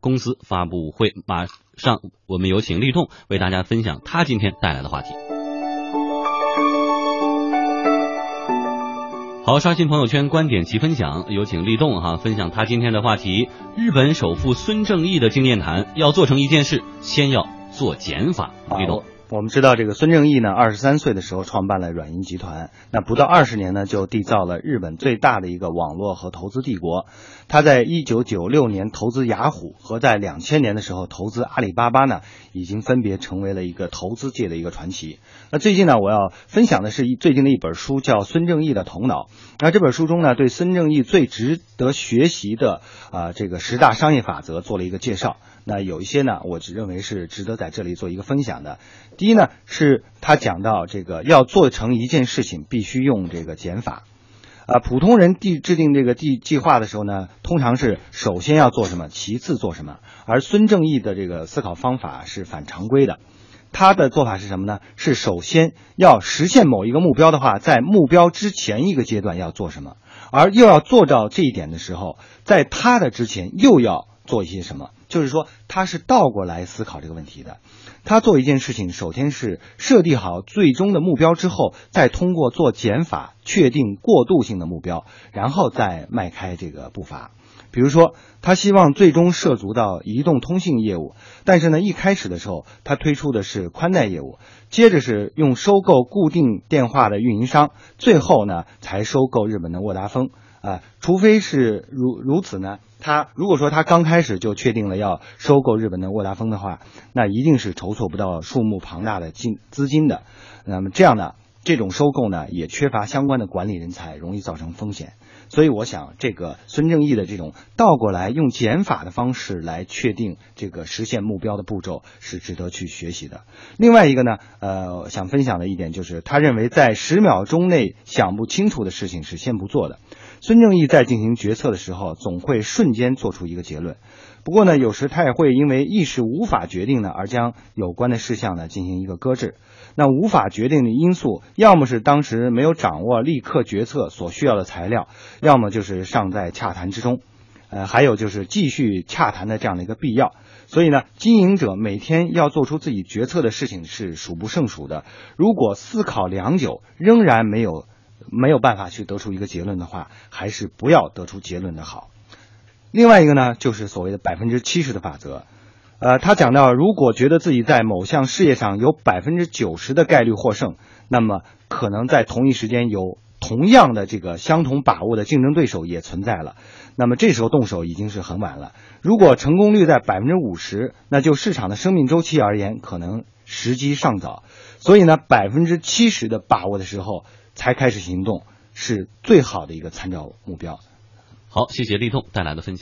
公司发布会。马上我们有请立栋为大家分享他今天带来的话题。好，刷新朋友圈，观点及分享，有请立栋哈分享他今天的话题：日本首富孙正义的经验谈。要做成一件事，先要做减法。立栋。我们知道，这个孙正义呢，二十三岁的时候创办了软银集团，那不到二十年呢，就缔造了日本最大的一个网络和投资帝国。他在一九九六年投资雅虎，和在两千年的时候投资阿里巴巴呢，已经分别成为了一个投资界的一个传奇。那最近呢，我要分享的是最近的一本书，叫《孙正义的头脑》。那这本书中呢，对孙正义最值得学习的啊这个十大商业法则做了一个介绍。那有一些呢，我只认为是值得在这里做一个分享的。第一呢，是他讲到这个要做成一件事情，必须用这个减法。啊，普通人定制定这个计计划的时候呢，通常是首先要做什么，其次做什么。而孙正义的这个思考方法是反常规的，他的做法是什么呢？是首先要实现某一个目标的话，在目标之前一个阶段要做什么，而又要做到这一点的时候，在他的之前又要做一些什么。就是说，他是倒过来思考这个问题的。他做一件事情，首先是设定好最终的目标之后，再通过做减法确定过渡性的目标，然后再迈开这个步伐。比如说，他希望最终涉足到移动通信业务，但是呢，一开始的时候他推出的是宽带业务，接着是用收购固定电话的运营商，最后呢才收购日本的沃达丰。啊，除非是如如此呢？他如果说他刚开始就确定了要收购日本的沃达丰的话，那一定是筹措不到数目庞大的金资金的。那么这样呢，这种收购呢也缺乏相关的管理人才，容易造成风险。所以我想，这个孙正义的这种倒过来用减法的方式来确定这个实现目标的步骤是值得去学习的。另外一个呢，呃，想分享的一点就是，他认为在十秒钟内想不清楚的事情是先不做的。孙正义在进行决策的时候，总会瞬间做出一个结论。不过呢，有时他也会因为一时无法决定呢，而将有关的事项呢进行一个搁置。那无法决定的因素，要么是当时没有掌握立刻决策所需要的材料，要么就是尚在洽谈之中，呃，还有就是继续洽谈的这样的一个必要。所以呢，经营者每天要做出自己决策的事情是数不胜数的。如果思考良久，仍然没有。没有办法去得出一个结论的话，还是不要得出结论的好。另外一个呢，就是所谓的百分之七十的法则。呃，他讲到，如果觉得自己在某项事业上有百分之九十的概率获胜，那么可能在同一时间有同样的这个相同把握的竞争对手也存在了。那么这时候动手已经是很晚了。如果成功率在百分之五十，那就市场的生命周期而言，可能时机尚早。所以呢，百分之七十的把握的时候。才开始行动是最好的一个参照目标。好，谢谢立栋带来的分享。